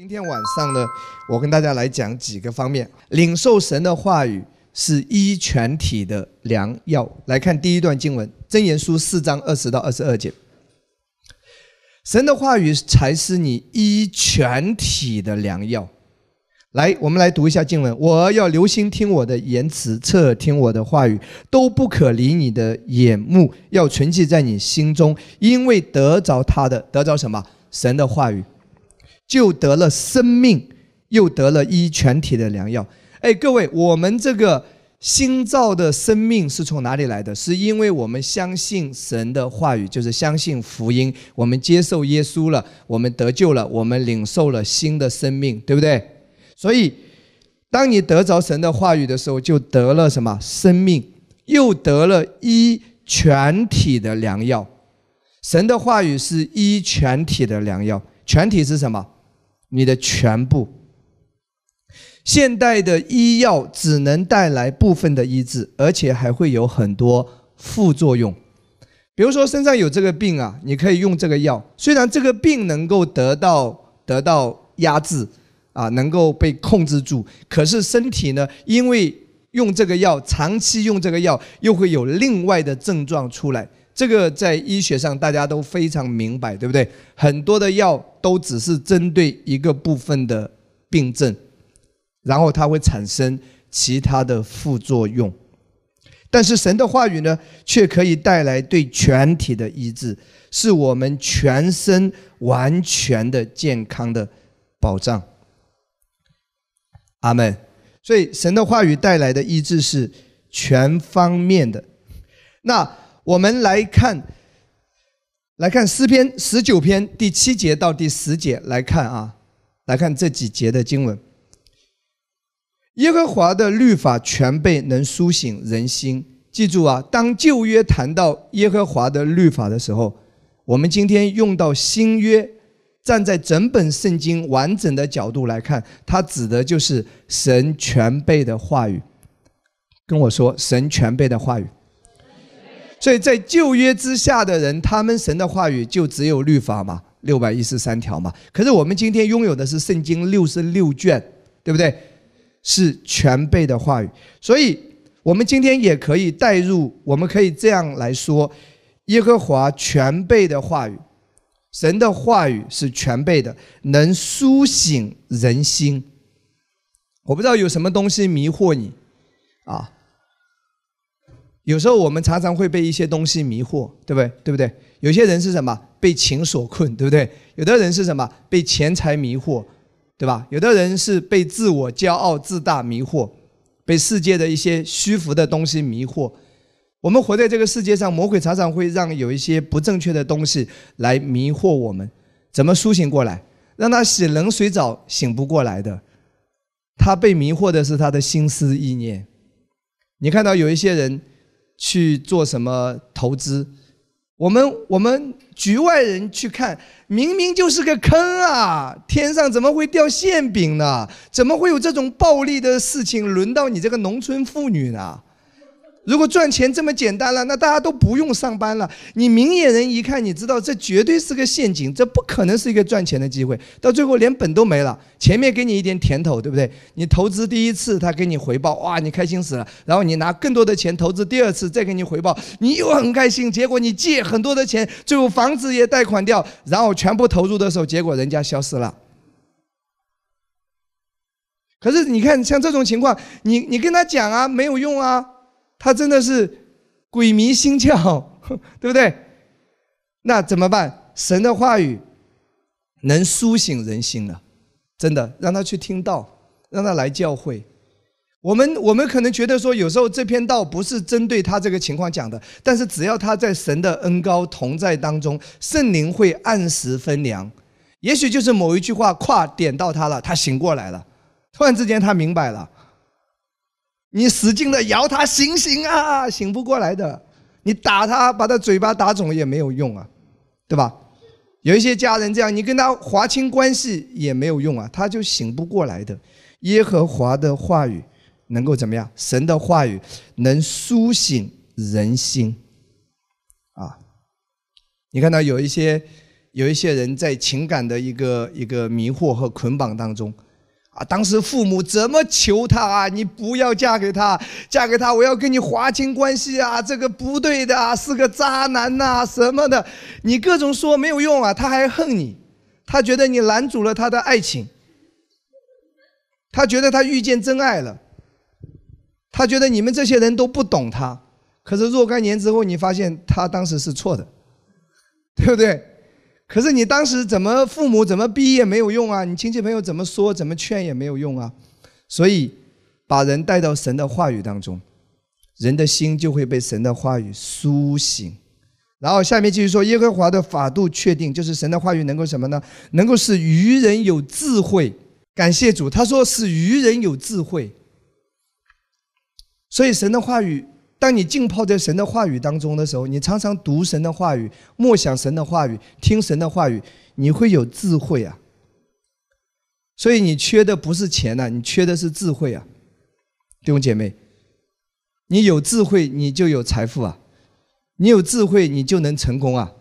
今天晚上呢，我跟大家来讲几个方面。领受神的话语是医全体的良药。来看第一段经文，《箴言书》四章二十到二十二节。神的话语才是你医全体的良药。来，我们来读一下经文。我要留心听我的言辞，侧耳听我的话语，都不可离你的眼目，要存记在你心中，因为得着他的，得着什么？神的话语。就得了生命，又得了医全体的良药。哎，各位，我们这个新造的生命是从哪里来的？是因为我们相信神的话语，就是相信福音，我们接受耶稣了，我们得救了，我们领受了新的生命，对不对？所以，当你得着神的话语的时候，就得了什么生命，又得了医全体的良药。神的话语是医全体的良药，全体是什么？你的全部，现代的医药只能带来部分的医治，而且还会有很多副作用。比如说身上有这个病啊，你可以用这个药，虽然这个病能够得到得到压制啊，能够被控制住，可是身体呢，因为用这个药，长期用这个药，又会有另外的症状出来。这个在医学上大家都非常明白，对不对？很多的药都只是针对一个部分的病症，然后它会产生其他的副作用。但是神的话语呢，却可以带来对全体的医治，是我们全身完全的健康的保障。阿门。所以神的话语带来的医治是全方面的。那。我们来看，来看诗篇十九篇第七节到第十节来看啊，来看这几节的经文。耶和华的律法全备，能苏醒人心。记住啊，当旧约谈到耶和华的律法的时候，我们今天用到新约，站在整本圣经完整的角度来看，它指的就是神全备的话语。跟我说，神全备的话语。所以在旧约之下的人，他们神的话语就只有律法嘛，六百一十三条嘛。可是我们今天拥有的是圣经六十六卷，对不对？是全备的话语。所以我们今天也可以带入，我们可以这样来说：耶和华全备的话语，神的话语是全备的，能苏醒人心。我不知道有什么东西迷惑你，啊？有时候我们常常会被一些东西迷惑，对不对？对不对？有些人是什么？被情所困，对不对？有的人是什么？被钱财迷惑，对吧？有的人是被自我骄傲自大迷惑，被世界的一些虚浮的东西迷惑。我们活在这个世界上，魔鬼常常会让有一些不正确的东西来迷惑我们。怎么苏醒过来？让他洗冷水澡醒不过来的。他被迷惑的是他的心思意念。你看到有一些人。去做什么投资？我们我们局外人去看，明明就是个坑啊！天上怎么会掉馅饼呢？怎么会有这种暴力的事情轮到你这个农村妇女呢？如果赚钱这么简单了，那大家都不用上班了。你明眼人一看，你知道这绝对是个陷阱，这不可能是一个赚钱的机会。到最后连本都没了，前面给你一点甜头，对不对？你投资第一次，他给你回报，哇，你开心死了。然后你拿更多的钱投资第二次，再给你回报，你又很开心。结果你借很多的钱，最后房子也贷款掉，然后全部投入的时候，结果人家消失了。可是你看，像这种情况，你你跟他讲啊，没有用啊。他真的是鬼迷心窍，对不对？那怎么办？神的话语能苏醒人心了，真的，让他去听道，让他来教会。我们我们可能觉得说，有时候这篇道不是针对他这个情况讲的，但是只要他在神的恩高同在当中，圣灵会按时分粮。也许就是某一句话，跨点到他了，他醒过来了，突然之间他明白了。你使劲的摇他，醒醒啊，醒不过来的。你打他，把他嘴巴打肿也没有用啊，对吧？有一些家人这样，你跟他划清关系也没有用啊，他就醒不过来的。耶和华的话语能够怎么样？神的话语能苏醒人心啊！你看到有一些有一些人在情感的一个一个迷惑和捆绑当中，当时父母怎么求他啊？你不要嫁给他，嫁给他我要跟你划清关系啊！这个不对的啊，是个渣男呐，什么的，你各种说没有用啊，他还恨你，他觉得你拦阻了他的爱情，他觉得他遇见真爱了，他觉得你们这些人都不懂他。可是若干年之后，你发现他当时是错的，对不对？可是你当时怎么父母怎么逼也没有用啊，你亲戚朋友怎么说怎么劝也没有用啊。所以把人带到神的话语当中，人的心就会被神的话语苏醒。然后下面继续说，耶和华的法度确定，就是神的话语能够什么呢？能够使愚人有智慧。感谢主，他说使愚人有智慧。所以神的话语。当你浸泡在神的话语当中的时候，你常常读神的话语，默想神的话语，听神的话语，你会有智慧啊。所以你缺的不是钱呐，你缺的是智慧啊，弟兄姐妹，你有智慧，你就有财富啊；你有智慧，你就能成功啊；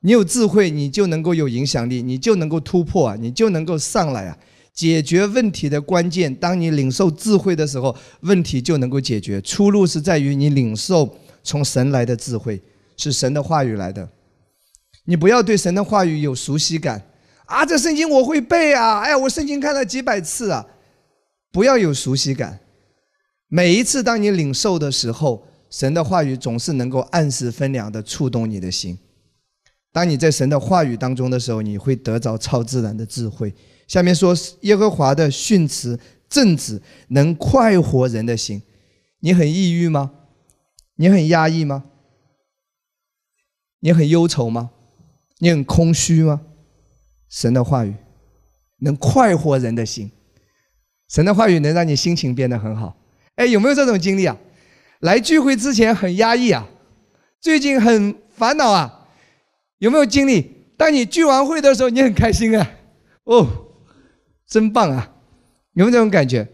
你有智慧，你就能够有影响力，你就能够突破啊，你就能够上来啊。解决问题的关键，当你领受智慧的时候，问题就能够解决。出路是在于你领受从神来的智慧，是神的话语来的。你不要对神的话语有熟悉感啊，这圣经我会背啊，哎呀，我圣经看了几百次啊，不要有熟悉感。每一次当你领受的时候，神的话语总是能够按时分量的触动你的心。当你在神的话语当中的时候，你会得着超自然的智慧。下面说耶和华的训词正直，能快活人的心。你很抑郁吗？你很压抑吗？你很忧愁吗？你很空虚吗？神的话语能快活人的心，神的话语能让你心情变得很好。哎，有没有这种经历啊？来聚会之前很压抑啊，最近很烦恼啊，有没有经历？当你聚完会的时候，你很开心啊，哦。真棒啊！有没有这种感觉？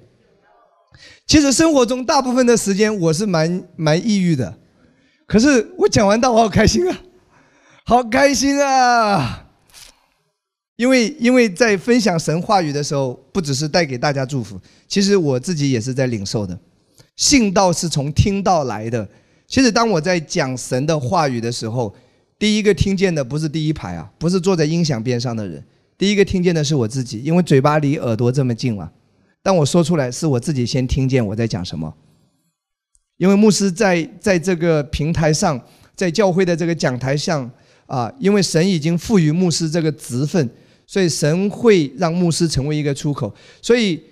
其实生活中大部分的时间我是蛮蛮抑郁的，可是我讲完道我好开心啊，好开心啊！因为因为在分享神话语的时候，不只是带给大家祝福，其实我自己也是在领受的。信道是从听到来的。其实当我在讲神的话语的时候，第一个听见的不是第一排啊，不是坐在音响边上的人。第一个听见的是我自己，因为嘴巴离耳朵这么近了。当我说出来，是我自己先听见我在讲什么。因为牧师在在这个平台上，在教会的这个讲台上啊，因为神已经赋予牧师这个职分，所以神会让牧师成为一个出口。所以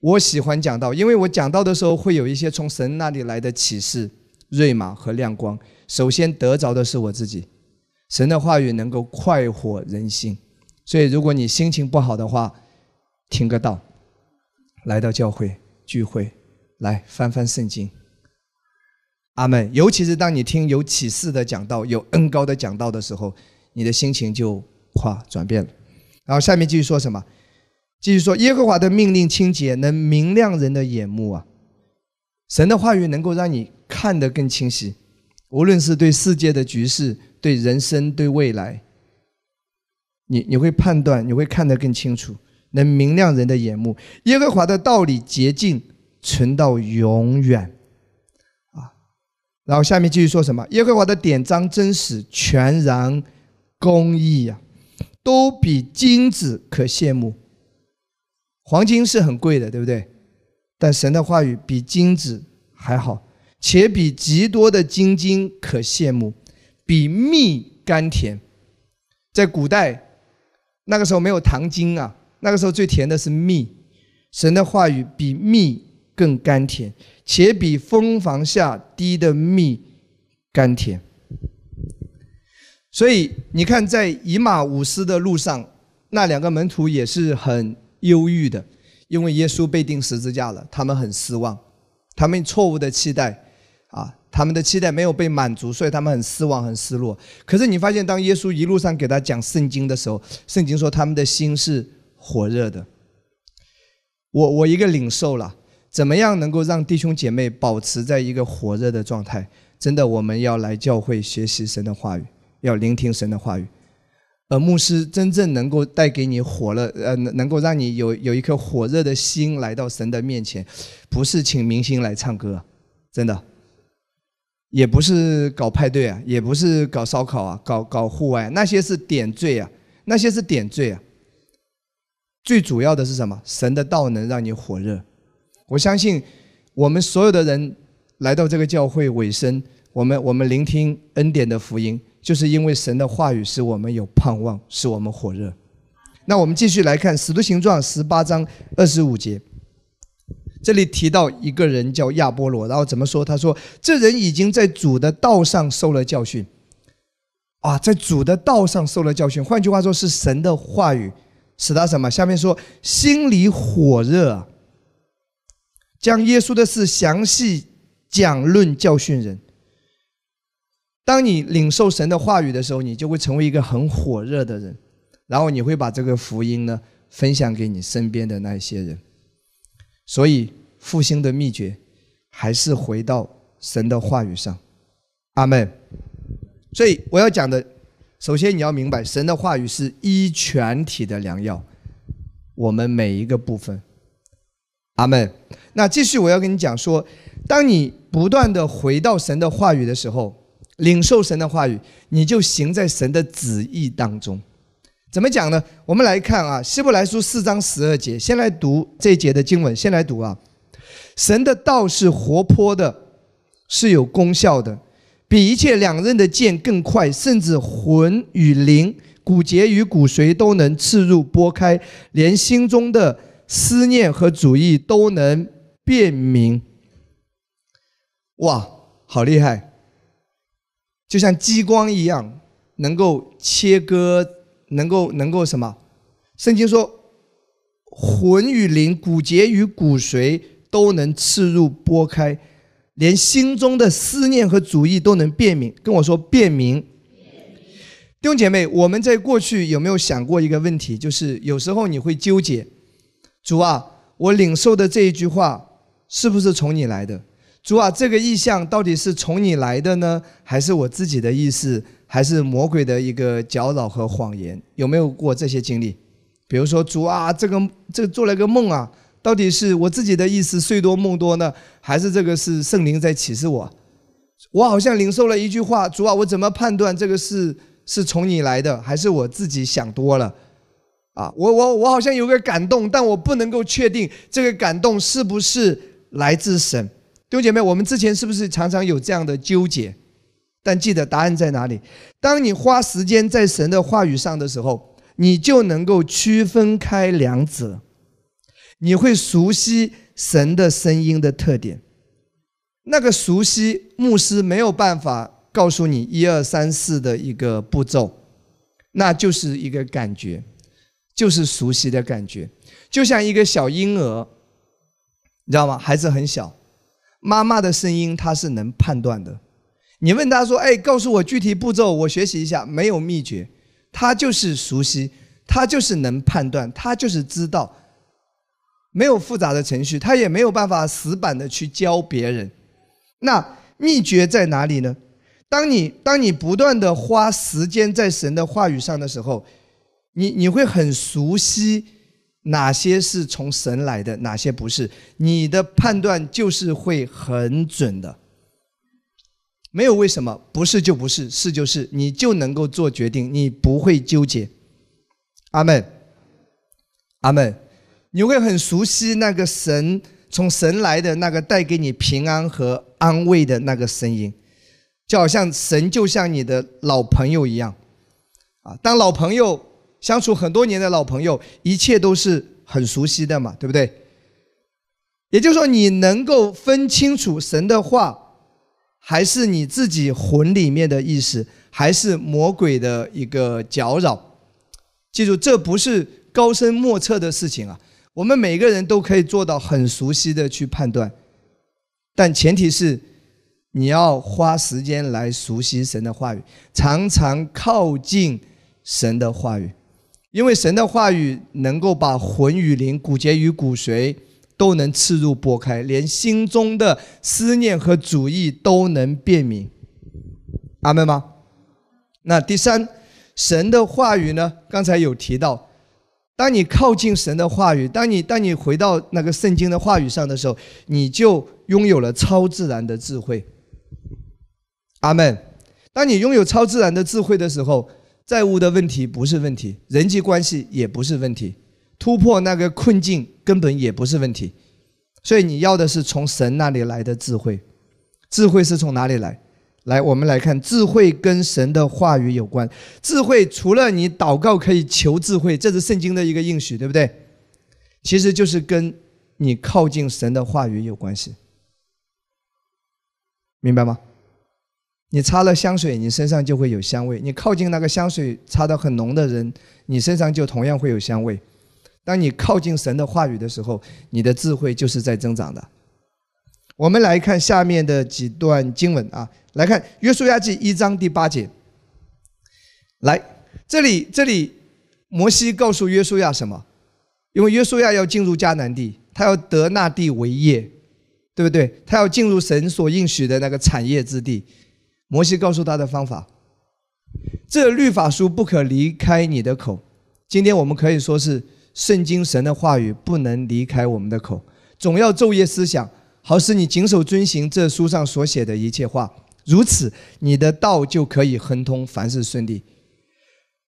我喜欢讲道，因为我讲道的时候会有一些从神那里来的启示、瑞玛和亮光。首先得着的是我自己，神的话语能够快活人心。所以，如果你心情不好的话，听个道，来到教会聚会，来翻翻圣经。阿门。尤其是当你听有启示的讲道、有恩高的讲道的时候，你的心情就哗转变了。然后下面继续说什么？继续说，耶和华的命令清洁，能明亮人的眼目啊。神的话语能够让你看得更清晰，无论是对世界的局势、对人生、对未来。你你会判断，你会看得更清楚，能明亮人的眼目。耶和华的道理洁净，存到永远，啊。然后下面继续说什么？耶和华的典章真实，全然公义呀，都比金子可羡慕。黄金是很贵的，对不对？但神的话语比金子还好，且比极多的金金可羡慕，比蜜甘甜。在古代。那个时候没有糖精啊，那个时候最甜的是蜜。神的话语比蜜更甘甜，且比蜂房下滴的蜜甘甜。所以你看，在以马五斯的路上，那两个门徒也是很忧郁的，因为耶稣被钉十字架了，他们很失望，他们错误的期待啊。他们的期待没有被满足，所以他们很失望、很失落。可是你发现，当耶稣一路上给他讲圣经的时候，圣经说他们的心是火热的。我我一个领受了，怎么样能够让弟兄姐妹保持在一个火热的状态？真的，我们要来教会学习神的话语，要聆听神的话语。而牧师真正能够带给你火热，呃，能够让你有有一颗火热的心来到神的面前，不是请明星来唱歌，真的，也不是搞派对啊，也不是搞烧烤啊，搞搞户外，那些是点缀啊，那些是点缀啊。最主要的是什么？神的道能让你火热。我相信我们所有的人来到这个教会尾声，我们我们聆听恩典的福音。就是因为神的话语使我们有盼望，使我们火热。那我们继续来看《使徒行传》十八章二十五节，这里提到一个人叫亚波罗，然后怎么说？他说：“这人已经在主的道上受了教训。”啊，在主的道上受了教训。换句话说，是神的话语使他什么？下面说心里火热，将耶稣的事详细讲论教训人。当你领受神的话语的时候，你就会成为一个很火热的人，然后你会把这个福音呢分享给你身边的那些人。所以复兴的秘诀还是回到神的话语上。阿门。所以我要讲的，首先你要明白，神的话语是一全体的良药，我们每一个部分。阿门。那继续我要跟你讲说，当你不断的回到神的话语的时候。领受神的话语，你就行在神的旨意当中。怎么讲呢？我们来看啊，《希伯来书》四章十二节，先来读这一节的经文。先来读啊，神的道是活泼的，是有功效的，比一切两刃的剑更快，甚至魂与灵、骨节与骨髓都能刺入拨开，连心中的思念和主意都能辨明。哇，好厉害！就像激光一样，能够切割，能够能够什么？圣经说，魂与灵、骨节与骨髓都能刺入拨开，连心中的思念和主意都能辨明。跟我说辨明。弟兄姐妹，我们在过去有没有想过一个问题？就是有时候你会纠结，主啊，我领受的这一句话是不是从你来的？主啊，这个意象到底是从你来的呢，还是我自己的意思，还是魔鬼的一个搅扰和谎言？有没有过这些经历？比如说，主啊，这个这做了个梦啊，到底是我自己的意思，睡多梦多呢，还是这个是圣灵在启示我？我好像领受了一句话，主啊，我怎么判断这个是是从你来的，还是我自己想多了？啊，我我我好像有个感动，但我不能够确定这个感动是不是来自神。弟兄姐妹，我们之前是不是常常有这样的纠结？但记得答案在哪里？当你花时间在神的话语上的时候，你就能够区分开两者，你会熟悉神的声音的特点。那个熟悉，牧师没有办法告诉你一二三四的一个步骤，那就是一个感觉，就是熟悉的感觉，就像一个小婴儿，你知道吗？孩子很小。妈妈的声音，他是能判断的。你问他说：“哎，告诉我具体步骤，我学习一下。”没有秘诀，他就是熟悉，他就是能判断，他就是知道。没有复杂的程序，他也没有办法死板的去教别人。那秘诀在哪里呢？当你当你不断的花时间在神的话语上的时候，你你会很熟悉。哪些是从神来的，哪些不是？你的判断就是会很准的，没有为什么，不是就不是，是就是，你就能够做决定，你不会纠结。阿门，阿门。你会很熟悉那个神从神来的那个带给你平安和安慰的那个声音，就好像神就像你的老朋友一样，啊，当老朋友。相处很多年的老朋友，一切都是很熟悉的嘛，对不对？也就是说，你能够分清楚神的话，还是你自己魂里面的意思，还是魔鬼的一个搅扰？记住，这不是高深莫测的事情啊！我们每个人都可以做到很熟悉的去判断，但前提是你要花时间来熟悉神的话语，常常靠近神的话语。因为神的话语能够把魂与灵、骨节与骨髓都能刺入拨开，连心中的思念和主意都能辨明。阿门吗？那第三，神的话语呢，刚才有提到，当你靠近神的话语，当你当你回到那个圣经的话语上的时候，你就拥有了超自然的智慧。阿门。当你拥有超自然的智慧的时候，债务的问题不是问题，人际关系也不是问题，突破那个困境根本也不是问题。所以你要的是从神那里来的智慧。智慧是从哪里来？来，我们来看，智慧跟神的话语有关。智慧除了你祷告可以求智慧，这是圣经的一个应许，对不对？其实就是跟你靠近神的话语有关系，明白吗？你擦了香水，你身上就会有香味；你靠近那个香水擦得很浓的人，你身上就同样会有香味。当你靠近神的话语的时候，你的智慧就是在增长的。我们来看下面的几段经文啊，来看约书亚记一章第八节。来，这里这里，摩西告诉约书亚什么？因为约书亚要进入迦南地，他要得那地为业，对不对？他要进入神所应许的那个产业之地。摩西告诉他的方法：这律法书不可离开你的口。今天我们可以说是圣经神的话语不能离开我们的口，总要昼夜思想。好使你谨守遵行这书上所写的一切话，如此你的道就可以亨通，凡事顺利。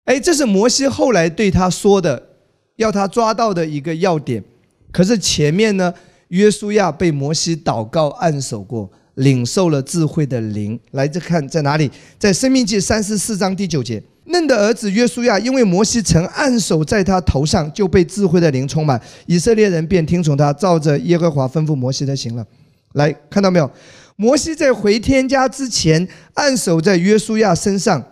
哎，这是摩西后来对他说的，要他抓到的一个要点。可是前面呢，约书亚被摩西祷告按手过，领受了智慧的灵。来，这看在哪里？在生命记三十四章第九节。嫩的儿子约书亚，因为摩西曾按手在他头上，就被智慧的灵充满。以色列人便听从他，照着耶和华吩咐摩西的行了。来看到没有？摩西在回天家之前按手在约书亚身上，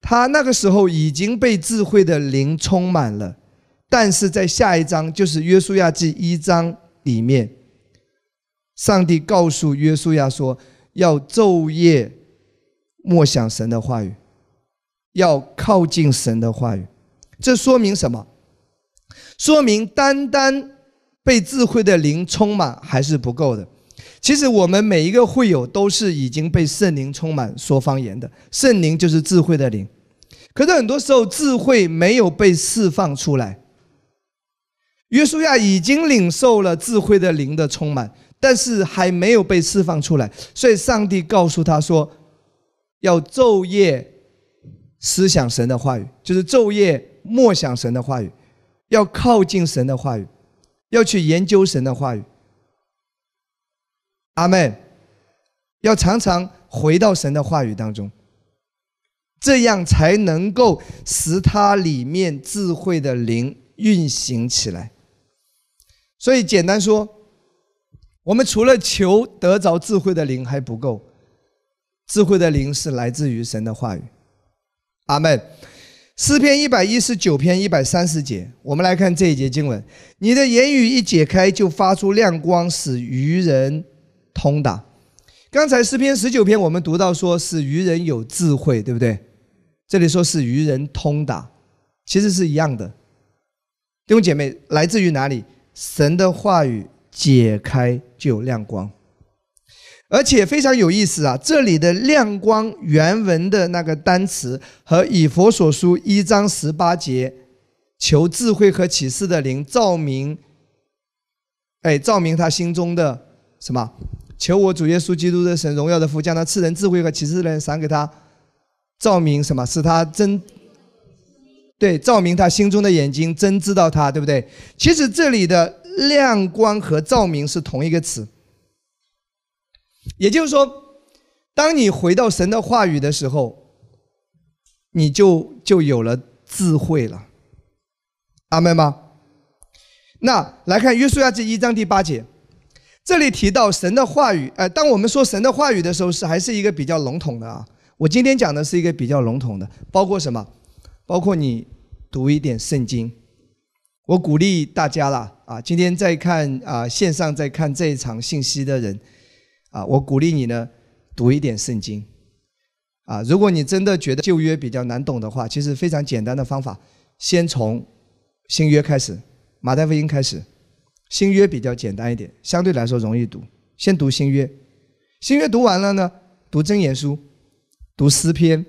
他那个时候已经被智慧的灵充满了。但是在下一章，就是约书亚记一章里面，上帝告诉约书亚说，要昼夜默想神的话语。要靠近神的话语，这说明什么？说明单单被智慧的灵充满还是不够的。其实我们每一个会友都是已经被圣灵充满说方言的，圣灵就是智慧的灵。可是很多时候智慧没有被释放出来。约书亚已经领受了智慧的灵的充满，但是还没有被释放出来，所以上帝告诉他说，要昼夜。思想神的话语，就是昼夜默想神的话语，要靠近神的话语，要去研究神的话语。阿门。要常常回到神的话语当中，这样才能够使它里面智慧的灵运行起来。所以简单说，我们除了求得着智慧的灵还不够，智慧的灵是来自于神的话语。阿门。诗篇一百一十九篇一百三十节，我们来看这一节经文：你的言语一解开，就发出亮光，使愚人通达。刚才诗篇十九篇我们读到说，使愚人有智慧，对不对？这里说是愚人通达，其实是一样的。弟兄姐妹，来自于哪里？神的话语解开就有亮光。而且非常有意思啊！这里的亮光原文的那个单词和以佛所书一章十八节求智慧和启示的灵照明，哎，照明他心中的什么？求我主耶稣基督的神荣耀的福将他赐人智慧和启示的人赏给他，照明什么？使他真对照明他心中的眼睛，真知道他，对不对？其实这里的亮光和照明是同一个词。也就是说，当你回到神的话语的时候，你就就有了智慧了。阿门吗？那来看约书亚记一章第八节，这里提到神的话语。呃，当我们说神的话语的时候，是还是一个比较笼统的啊。我今天讲的是一个比较笼统的，包括什么？包括你读一点圣经。我鼓励大家啦，啊，今天在看啊线上在看这一场信息的人。啊，我鼓励你呢，读一点圣经。啊，如果你真的觉得旧约比较难懂的话，其实非常简单的方法，先从新约开始，马太福音开始。新约比较简单一点，相对来说容易读。先读新约，新约读完了呢，读箴言书，读诗篇，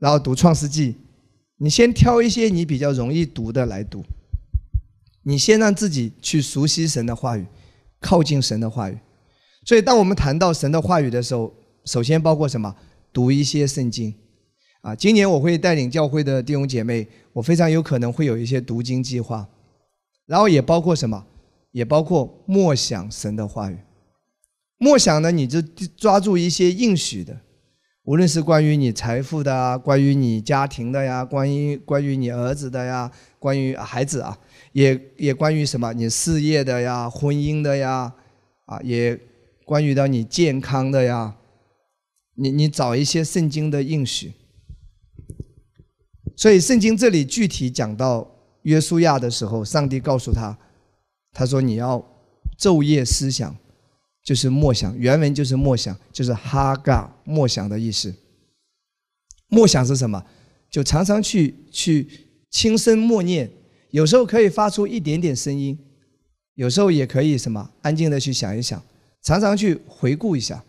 然后读创世纪，你先挑一些你比较容易读的来读。你先让自己去熟悉神的话语，靠近神的话语。所以，当我们谈到神的话语的时候，首先包括什么？读一些圣经。啊，今年我会带领教会的弟兄姐妹，我非常有可能会有一些读经计划。然后也包括什么？也包括默想神的话语。默想呢，你就抓住一些应许的，无论是关于你财富的啊，关于你家庭的呀，关于关于你儿子的呀，关于孩子啊。也也关于什么？你事业的呀，婚姻的呀，啊，也关于到你健康的呀。你你找一些圣经的应许。所以圣经这里具体讲到约书亚的时候，上帝告诉他，他说你要昼夜思想，就是默想。原文就是默想，就是哈嘎默想的意思。默想是什么？就常常去去轻声默念。有时候可以发出一点点声音，有时候也可以什么安静的去想一想，常常去回顾一下。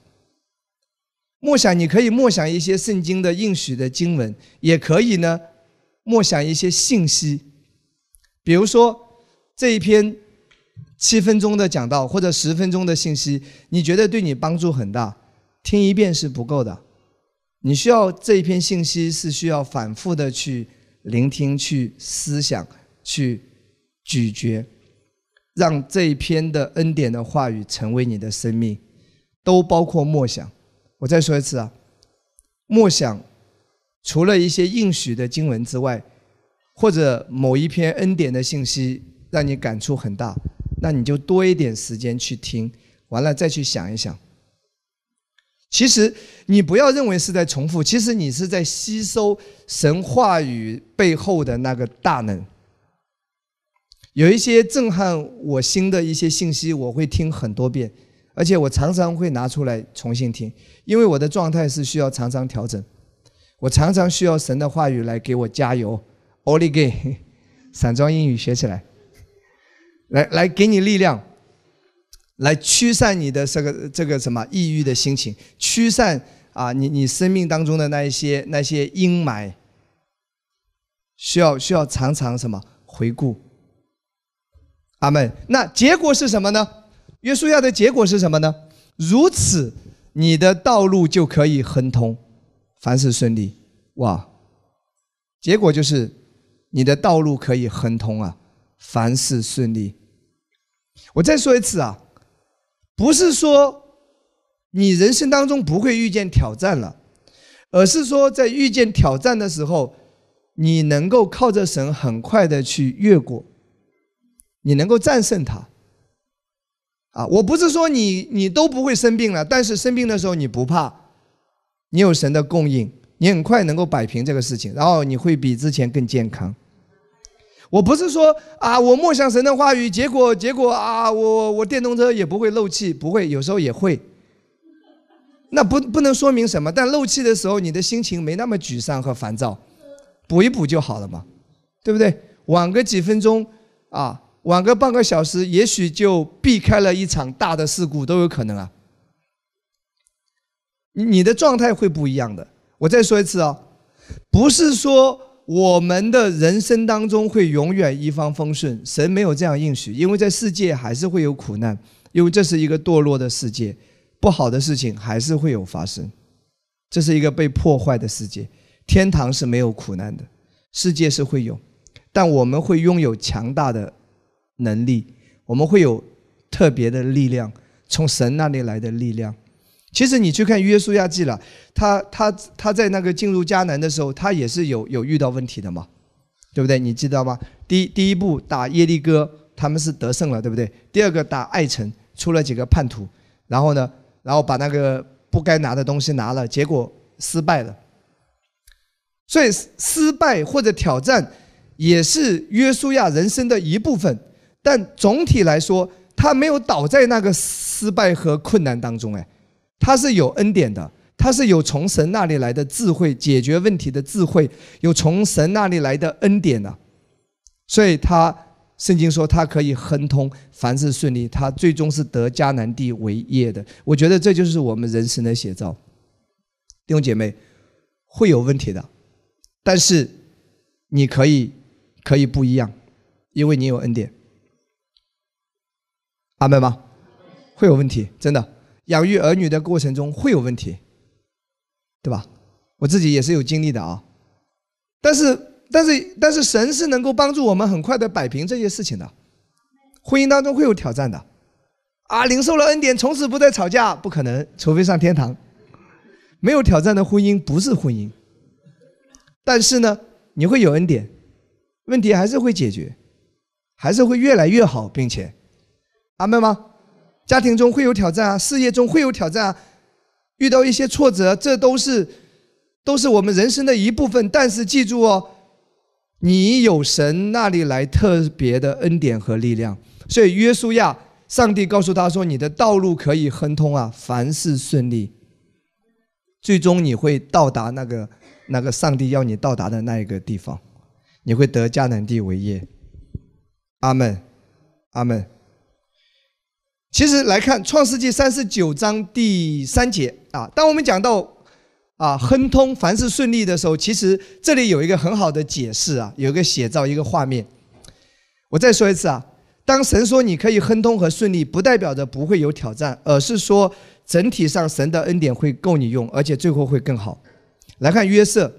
默想，你可以默想一些圣经的应许的经文，也可以呢默想一些信息。比如说这一篇七分钟的讲道或者十分钟的信息，你觉得对你帮助很大，听一遍是不够的，你需要这一篇信息是需要反复的去聆听、去思想。去咀嚼，让这一篇的恩典的话语成为你的生命，都包括默想。我再说一次啊，默想除了一些应许的经文之外，或者某一篇恩典的信息让你感触很大，那你就多一点时间去听，完了再去想一想。其实你不要认为是在重复，其实你是在吸收神话语背后的那个大能。有一些震撼我心的一些信息，我会听很多遍，而且我常常会拿出来重新听，因为我的状态是需要常常调整，我常常需要神的话语来给我加油。Only gay，散装英语学起来，来来给你力量，来驱散你的这个这个什么抑郁的心情，驱散啊你你生命当中的那一些那些阴霾，需要需要常常什么回顾。阿门。那结果是什么呢？约书亚的结果是什么呢？如此，你的道路就可以亨通，凡事顺利。哇！结果就是你的道路可以亨通啊，凡事顺利。我再说一次啊，不是说你人生当中不会遇见挑战了，而是说在遇见挑战的时候，你能够靠着神很快的去越过。你能够战胜它，啊！我不是说你你都不会生病了，但是生病的时候你不怕，你有神的供应，你很快能够摆平这个事情，然后你会比之前更健康。我不是说啊，我默想神的话语，结果结果啊，我我电动车也不会漏气，不会，有时候也会。那不不能说明什么，但漏气的时候你的心情没那么沮丧和烦躁，补一补就好了嘛，对不对？晚个几分钟啊。晚个半个小时，也许就避开了一场大的事故，都有可能啊。你的状态会不一样的。我再说一次啊，不是说我们的人生当中会永远一帆风顺，神没有这样应许，因为在世界还是会有苦难，因为这是一个堕落的世界，不好的事情还是会有发生。这是一个被破坏的世界，天堂是没有苦难的，世界是会有，但我们会拥有强大的。能力，我们会有特别的力量，从神那里来的力量。其实你去看约书亚记了，他他他在那个进入迦南的时候，他也是有有遇到问题的嘛，对不对？你记得吗？第第一步打耶利哥，他们是得胜了，对不对？第二个打爱城，出了几个叛徒，然后呢，然后把那个不该拿的东西拿了，结果失败了。所以失败或者挑战，也是约书亚人生的一部分。但总体来说，他没有倒在那个失败和困难当中，哎，他是有恩典的，他是有从神那里来的智慧，解决问题的智慧，有从神那里来的恩典的，所以他圣经说他可以亨通，凡事顺利，他最终是得迦南地为业的。我觉得这就是我们人生的写照。弟兄姐妹，会有问题的，但是你可以可以不一样，因为你有恩典。阿门吗？会有问题，真的。养育儿女的过程中会有问题，对吧？我自己也是有经历的啊。但是，但是，但是，神是能够帮助我们很快的摆平这些事情的。婚姻当中会有挑战的，啊，领受了恩典，从此不再吵架，不可能，除非上天堂。没有挑战的婚姻不是婚姻。但是呢，你会有恩典，问题还是会解决，还是会越来越好，并且。阿门吗？家庭中会有挑战啊，事业中会有挑战啊，遇到一些挫折，这都是都是我们人生的一部分。但是记住哦，你有神那里来特别的恩典和力量。所以约书亚，上帝告诉他说：“你的道路可以亨通啊，凡事顺利，最终你会到达那个那个上帝要你到达的那一个地方，你会得迦南地为业。”阿门，阿门。其实来看《创世纪》三十九章第三节啊，当我们讲到啊亨通凡事顺利的时候，其实这里有一个很好的解释啊，有一个写照，一个画面。我再说一次啊，当神说你可以亨通和顺利，不代表着不会有挑战，而是说整体上神的恩典会够你用，而且最后会更好。来看约瑟，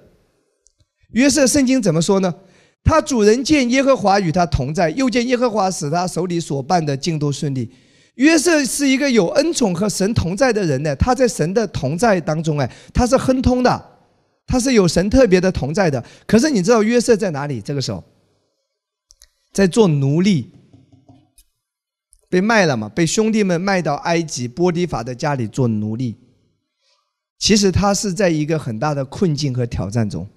约瑟圣经怎么说呢？他主人见耶和华与他同在，又见耶和华使他手里所办的尽都顺利。约瑟是一个有恩宠和神同在的人呢，他在神的同在当中，哎，他是亨通的，他是有神特别的同在的。可是你知道约瑟在哪里？这个时候，在做奴隶，被卖了嘛？被兄弟们卖到埃及波迪法的家里做奴隶。其实他是在一个很大的困境和挑战中，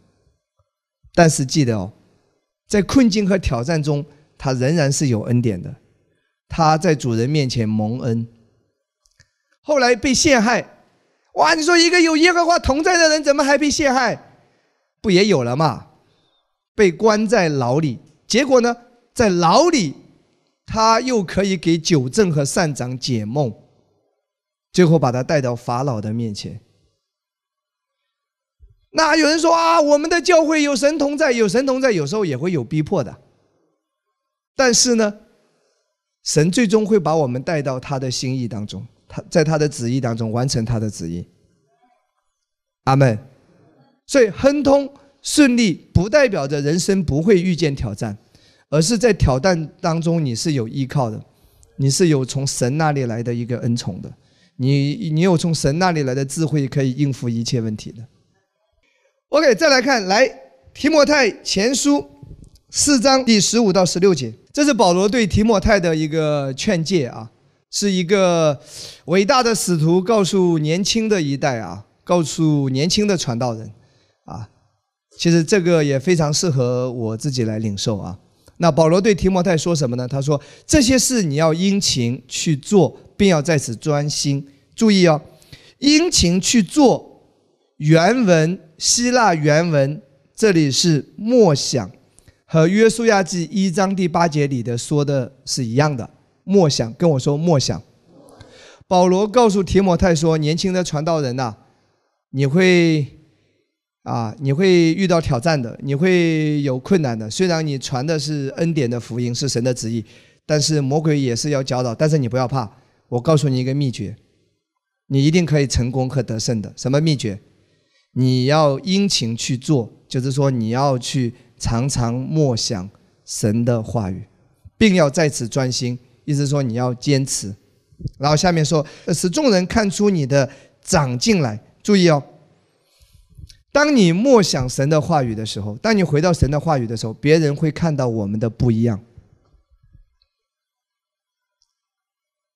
但是记得哦，在困境和挑战中，他仍然是有恩典的。他在主人面前蒙恩，后来被陷害，哇！你说一个有耶和华同在的人，怎么还被陷害？不也有了吗？被关在牢里，结果呢，在牢里，他又可以给九正和善长解梦，最后把他带到法老的面前。那有人说啊，我们的教会有神同在，有神同在，有时候也会有逼迫的，但是呢？神最终会把我们带到他的心意当中，他在他的旨意当中完成他的旨意。阿门。所以亨通顺利不代表着人生不会遇见挑战，而是在挑战当中你是有依靠的，你是有从神那里来的一个恩宠的，你你有从神那里来的智慧可以应付一切问题的。OK，再来看来提摩太前书四章第十五到十六节。这是保罗对提摩太的一个劝诫啊，是一个伟大的使徒告诉年轻的一代啊，告诉年轻的传道人啊，其实这个也非常适合我自己来领受啊。那保罗对提摩太说什么呢？他说：“这些事你要殷勤去做，并要在此专心。注意哦，殷勤去做。原文希腊原文这里是默想。”和约书亚记一章第八节里的说的是一样的，默想跟我说默想。保罗告诉提摩太说：“年轻的传道人呐，你会啊，你会遇到挑战的，你会有困难的。虽然你传的是恩典的福音，是神的旨意，但是魔鬼也是要搅扰。但是你不要怕，我告诉你一个秘诀，你一定可以成功和得胜的。什么秘诀？你要殷勤去做，就是说你要去。”常常默想神的话语，并要在此专心。意思说你要坚持。然后下面说，使众人看出你的长进来。注意哦，当你默想神的话语的时候，当你回到神的话语的时候，别人会看到我们的不一样。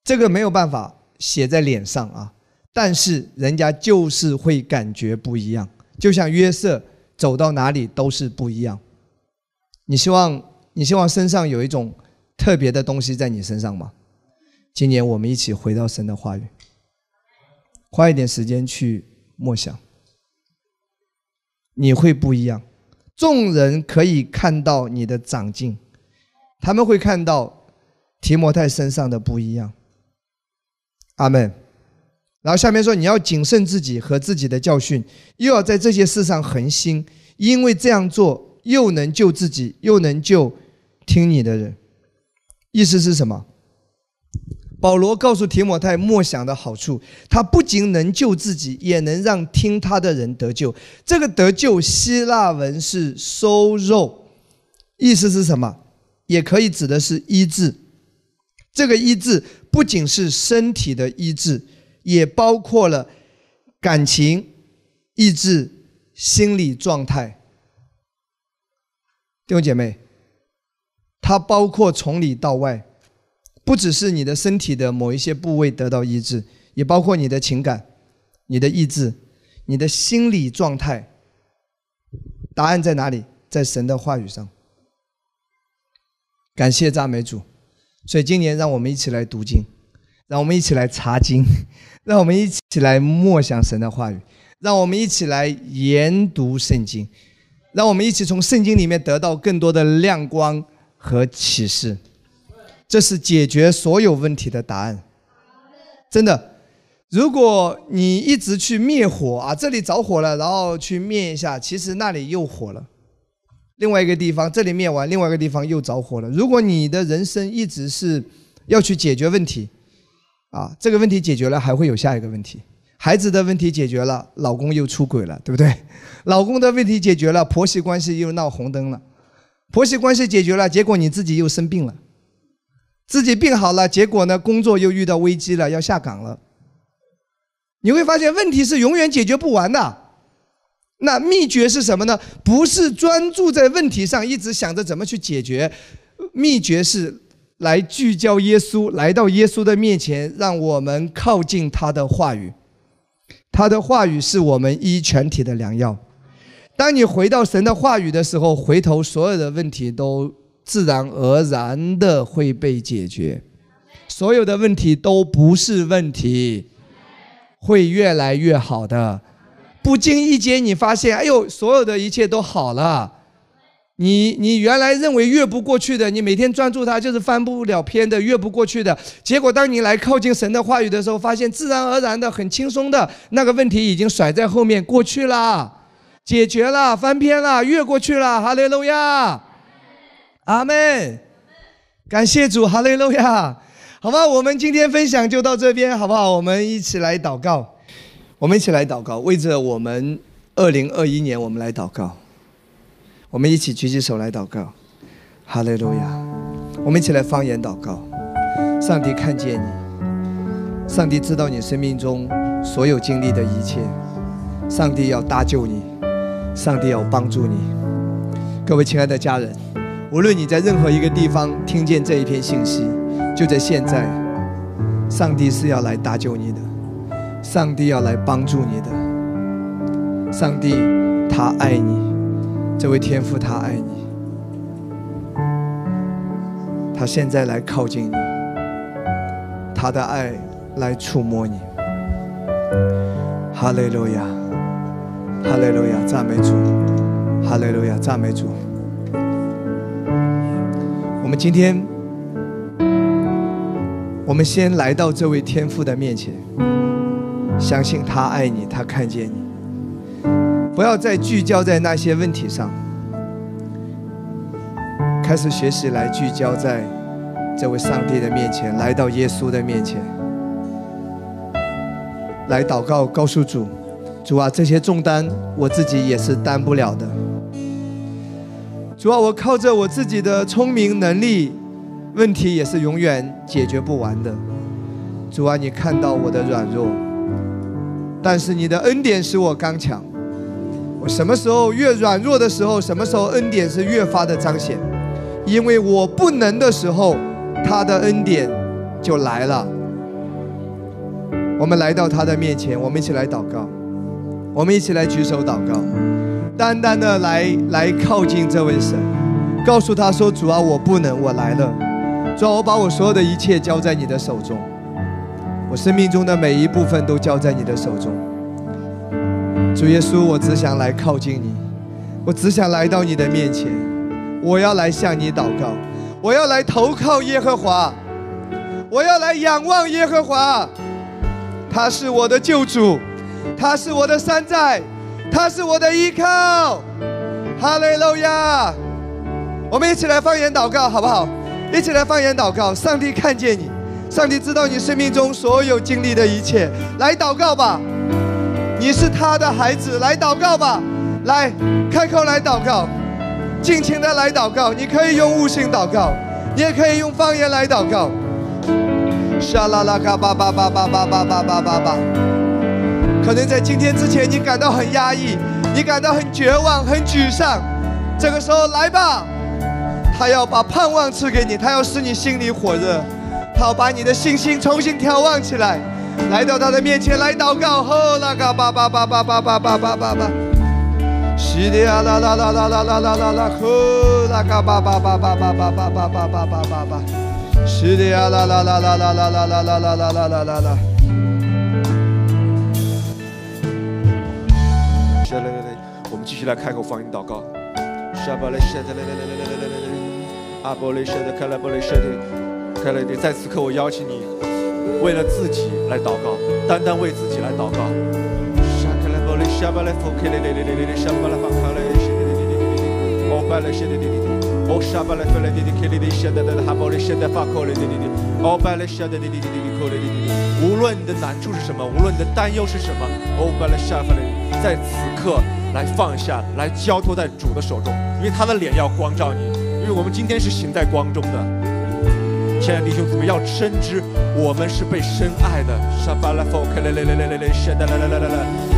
这个没有办法写在脸上啊，但是人家就是会感觉不一样。就像约瑟走到哪里都是不一样。你希望你希望身上有一种特别的东西在你身上吗？今年我们一起回到神的话语，花一点时间去默想，你会不一样。众人可以看到你的长进，他们会看到提摩太身上的不一样。阿门。然后下面说，你要谨慎自己和自己的教训，又要在这些事上恒心。因为这样做又能救自己，又能救听你的人。意思是什么？保罗告诉提摩太默想的好处，他不仅能救自己，也能让听他的人得救。这个得救，希腊文是收肉，意思是什么？也可以指的是医治。这个医治不仅是身体的医治，也包括了感情、意志、心理状态。弟兄姐妹，它包括从里到外。不只是你的身体的某一些部位得到医治，也包括你的情感、你的意志、你的心理状态。答案在哪里？在神的话语上。感谢赞美主。所以今年让我们一起来读经，让我们一起来查经，让我们一起来默想神的话语，让我们一起来研读圣经，让我们一起从圣经里面得到更多的亮光和启示。这是解决所有问题的答案，真的。如果你一直去灭火啊，这里着火了，然后去灭一下，其实那里又火了。另外一个地方，这里灭完，另外一个地方又着火了。如果你的人生一直是要去解决问题，啊，这个问题解决了，还会有下一个问题。孩子的问题解决了，老公又出轨了，对不对？老公的问题解决了，婆媳关系又闹红灯了。婆媳关系解决了，结果你自己又生病了。自己病好了，结果呢？工作又遇到危机了，要下岗了。你会发现问题是永远解决不完的。那秘诀是什么呢？不是专注在问题上，一直想着怎么去解决。秘诀是来聚焦耶稣，来到耶稣的面前，让我们靠近他的话语。他的话语是我们医全体的良药。当你回到神的话语的时候，回头所有的问题都。自然而然的会被解决，所有的问题都不是问题，会越来越好的。不经意间，你发现，哎呦，所有的一切都好了。你你原来认为越不过去的，你每天专注它就是翻不了篇的，越不过去的。结果，当你来靠近神的话语的时候，发现自然而然的、很轻松的那个问题已经甩在后面过去了，解决了，翻篇了，越过去了。哈利路亚。阿门，感谢主，哈利路亚，好吧，我们今天分享就到这边，好不好？我们一起来祷告，我们一起来祷告，为着我们二零二一年，我们来祷告，我们一起举起手来祷告，哈利路亚，我们一起来方言祷告，上帝看见你，上帝知道你生命中所有经历的一切，上帝要搭救你，上帝要帮助你，各位亲爱的家人。无论你在任何一个地方听见这一篇信息，就在现在，上帝是要来搭救你的，上帝要来帮助你的，上帝他爱你，这位天父他爱你，他现在来靠近你，他的爱来触摸你，哈利路亚，哈利路亚，赞美主，哈利路亚，赞美主。我们今天，我们先来到这位天父的面前，相信他爱你，他看见你。不要再聚焦在那些问题上，开始学习来聚焦在这位上帝的面前，来到耶稣的面前，来祷告，告诉主：主啊，这些重担我自己也是担不了的。主啊，我靠着我自己的聪明能力，问题也是永远解决不完的。主啊，你看到我的软弱，但是你的恩典使我刚强。什么时候越软弱的时候，什么时候恩典是越发的彰显。因为我不能的时候，他的恩典就来了。我们来到他的面前，我们一起来祷告，我们一起来举手祷告。单单的来来靠近这位神，告诉他说：“主啊，我不能，我来了。主啊，我把我所有的一切交在你的手中，我生命中的每一部分都交在你的手中。主耶稣，我只想来靠近你，我只想来到你的面前，我要来向你祷告，我要来投靠耶和华，我要来仰望耶和华，他是我的救主，他是我的山寨。”他是我的依靠，哈利路亚！我们一起来方言祷告，好不好？一起来方言祷告。上帝看见你，上帝知道你生命中所有经历的一切。来祷告吧，你是他的孩子，来祷告吧。来，开口来祷告，尽情的来祷告。你可以用悟性祷告，你也可以用方言来祷告。沙拉拉嘎巴巴巴巴巴巴巴巴巴巴。可能在今天之前，你感到很压抑。你感到很绝望、很沮丧，这个时候来吧，他要把盼望赐给你，他要使你心里火热，他要把你的信心重新眺望起来，来到他的面前来祷告。吼啦嘎巴巴巴巴巴巴巴巴巴巴，西的呀啦啦啦啦啦啦啦啦啦，吼啦嘎巴巴巴巴巴巴巴巴巴巴巴巴，西的呀啦啦啦啦啦啦啦啦啦啦啦啦啦啦。继续来开口放音祷告。沙巴雷谢的嘞嘞嘞嘞嘞嘞嘞嘞，阿波雷谢的开来波雷谢的，开来的。在此刻，我邀请你，为了自己来祷告，单单为自己来祷告。无论你的难处是什么，无论你的担忧是什么，在此刻来放下，来交托在主的手中，因为他的脸要光照你，因为我们今天是行在光中的。亲爱的弟兄姊妹，要深知我们是被深爱的。沙巴拉佛勒勒，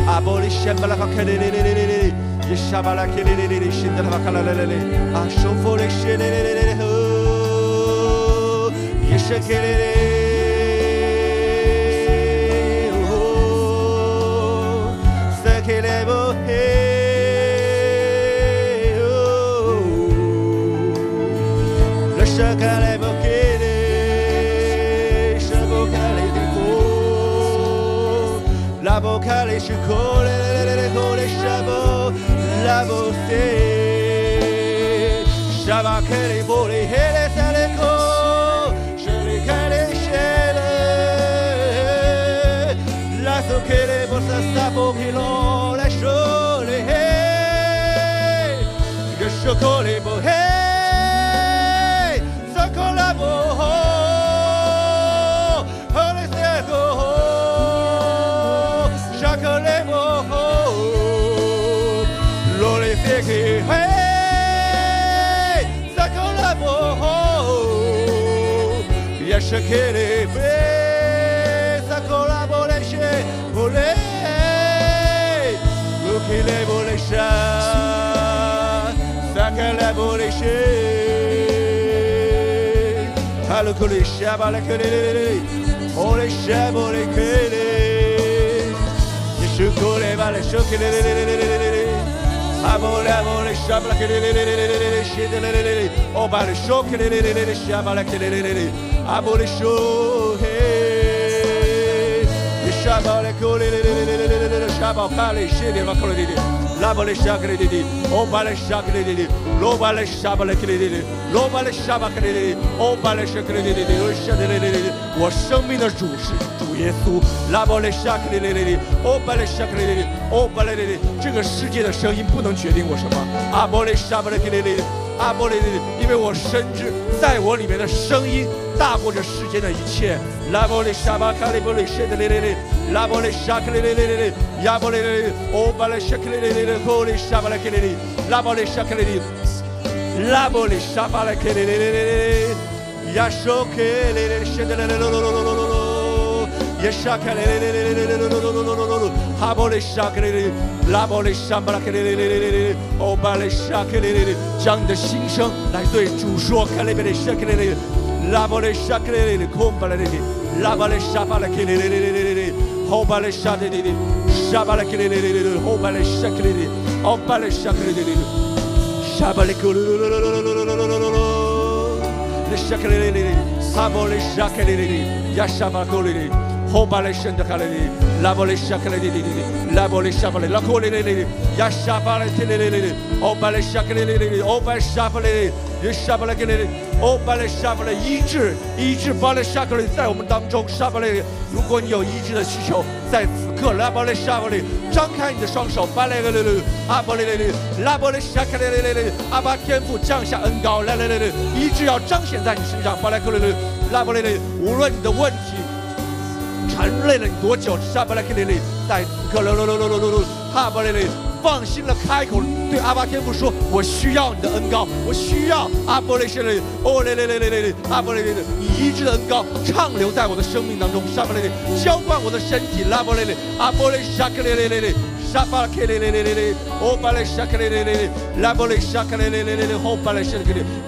阿波利巴拉勒勒，沙巴拉克勒勒勒勒，勒勒勒勒，勒勒勒，勒。california college college shop level three shaba kalifo de he יש הכלב Faith, a collaboration Ole, look in the evolution Sakalabolishi Halukuli shabalakuli Ole shabolikuli Yeshukule balashukuli Abole abole shabalakuli Shidelele Oh balashukuli shabalakuli 我生命的主是主耶稣。这个世界的声音不能决定我什么。阿波雷雷，因为我深知在我里面的声音大过这世间的一切。拉波雷沙巴卡雷波雷谢的雷雷雷，拉波雷沙克雷雷雷雷雷，亚波雷雷，欧巴雷沙克雷雷雷雷，波雷沙巴雷克雷雷，拉波雷沙克雷雷，拉波雷沙巴雷克雷雷雷雷，亚说克雷雷谢的雷雷罗罗罗罗罗罗。耶沙克雷雷雷雷雷雷雷雷，哈波将你的心声来对主说，克雷贝雷沙克雷雷，拉波雷沙克雷雷，空巴雷雷，拉巴雷沙巴拉克雷雷雷雷雷雷，欧巴雷沙雷雷雷，沙巴拉克雷雷雷雷，欧巴雷沙克雷雷，欧巴雷沙克雷雷雷，沙巴雷克雷雷雷雷雷雷雷雷雷，雷沙克雷雷雷，哈波雷沙克雷雷雷，亚沙巴克雷雷。后巴雷圣的卡雷里，拉波雷沙克雷里里里，拉波雷沙巴雷拉库里里里，亚沙巴雷提里里里，后巴雷沙克里里哦，巴勒沙克勒迪，拉布勒沙克勒迪，迪迪迪，拉布勒沙布勒，拉库勒勒勒，雅沙布勒提勒勒勒，哦，巴勒沙克勒勒勒，哦，巴勒沙布勒，你沙布勒克勒勒，哦，巴勒沙布勒，医治，医治，巴勒沙克勒，在我们当中，沙布勒，如果你有医治的需求，在此刻，拉布勒沙布勒，张开你的双手，巴勒克勒勒，阿布勒勒勒，拉布勒沙克勒勒勒勒，阿巴天父降下恩膏，勒勒勒勒，医治要彰显在你身上，巴勒克勒勒，拉布勒勒，无论你的问题。含泪了你多久？沙巴拉克里里，在此刻，噜噜噜噜噜噜噜，哈巴里里，放心了开口对阿巴天父说：“我需要你的恩高，我需要阿波雷什里，哦嘞嘞嘞嘞嘞，阿波雷雷，你医治的恩高畅流在我的生命当中，沙巴雷里，浇灌我的身体，拉波雷里，阿波雷沙克雷雷雷雷。”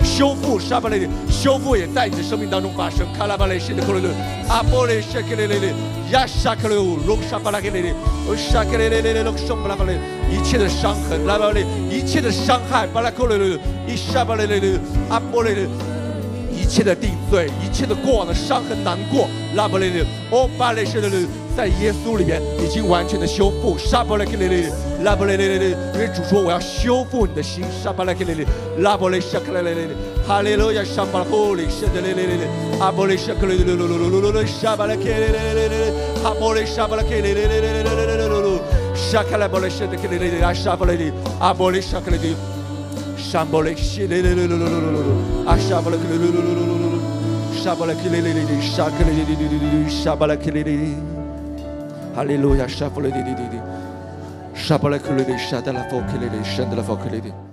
修复沙巴雷，修复也在你的生命当中发生。卡拉巴雷西的克雷雷，阿波雷沙克雷雷雷，亚沙克雷乌，隆沙巴拉克雷雷，欧沙克雷雷雷雷，隆松巴拉克雷，一切的伤痕，拉巴雷，一切的伤害，巴拉克雷雷，伊沙巴雷雷雷，阿波雷雷。一切的定罪，一切的过往的伤痕难过，拉巴雷雷，欧巴雷什雷雷。在耶稣里面已经完全的修复。沙巴拉克雷雷，拉巴雷雷雷雷，因为主说我要修复你的心。沙巴拉克雷雷，拉巴雷沙克雷雷雷，哈利路亚，沙巴拉库里，圣的雷雷雷雷，阿波雷沙克雷雷雷雷雷雷，沙巴拉克雷雷雷雷，阿波雷沙巴拉克雷雷雷雷雷雷雷雷，沙克拉波雷圣的克雷雷雷，阿沙巴雷雷，阿波雷沙克雷雷，沙波雷西雷雷雷雷雷雷，阿沙巴拉克雷雷雷雷雷，沙巴拉克雷雷雷雷，沙克雷雷雷雷雷，沙巴拉克雷雷。哈利 Alleluia, sciapole di di di di. Sciapole che lui di sciata la focca, le di scende la focca, le di.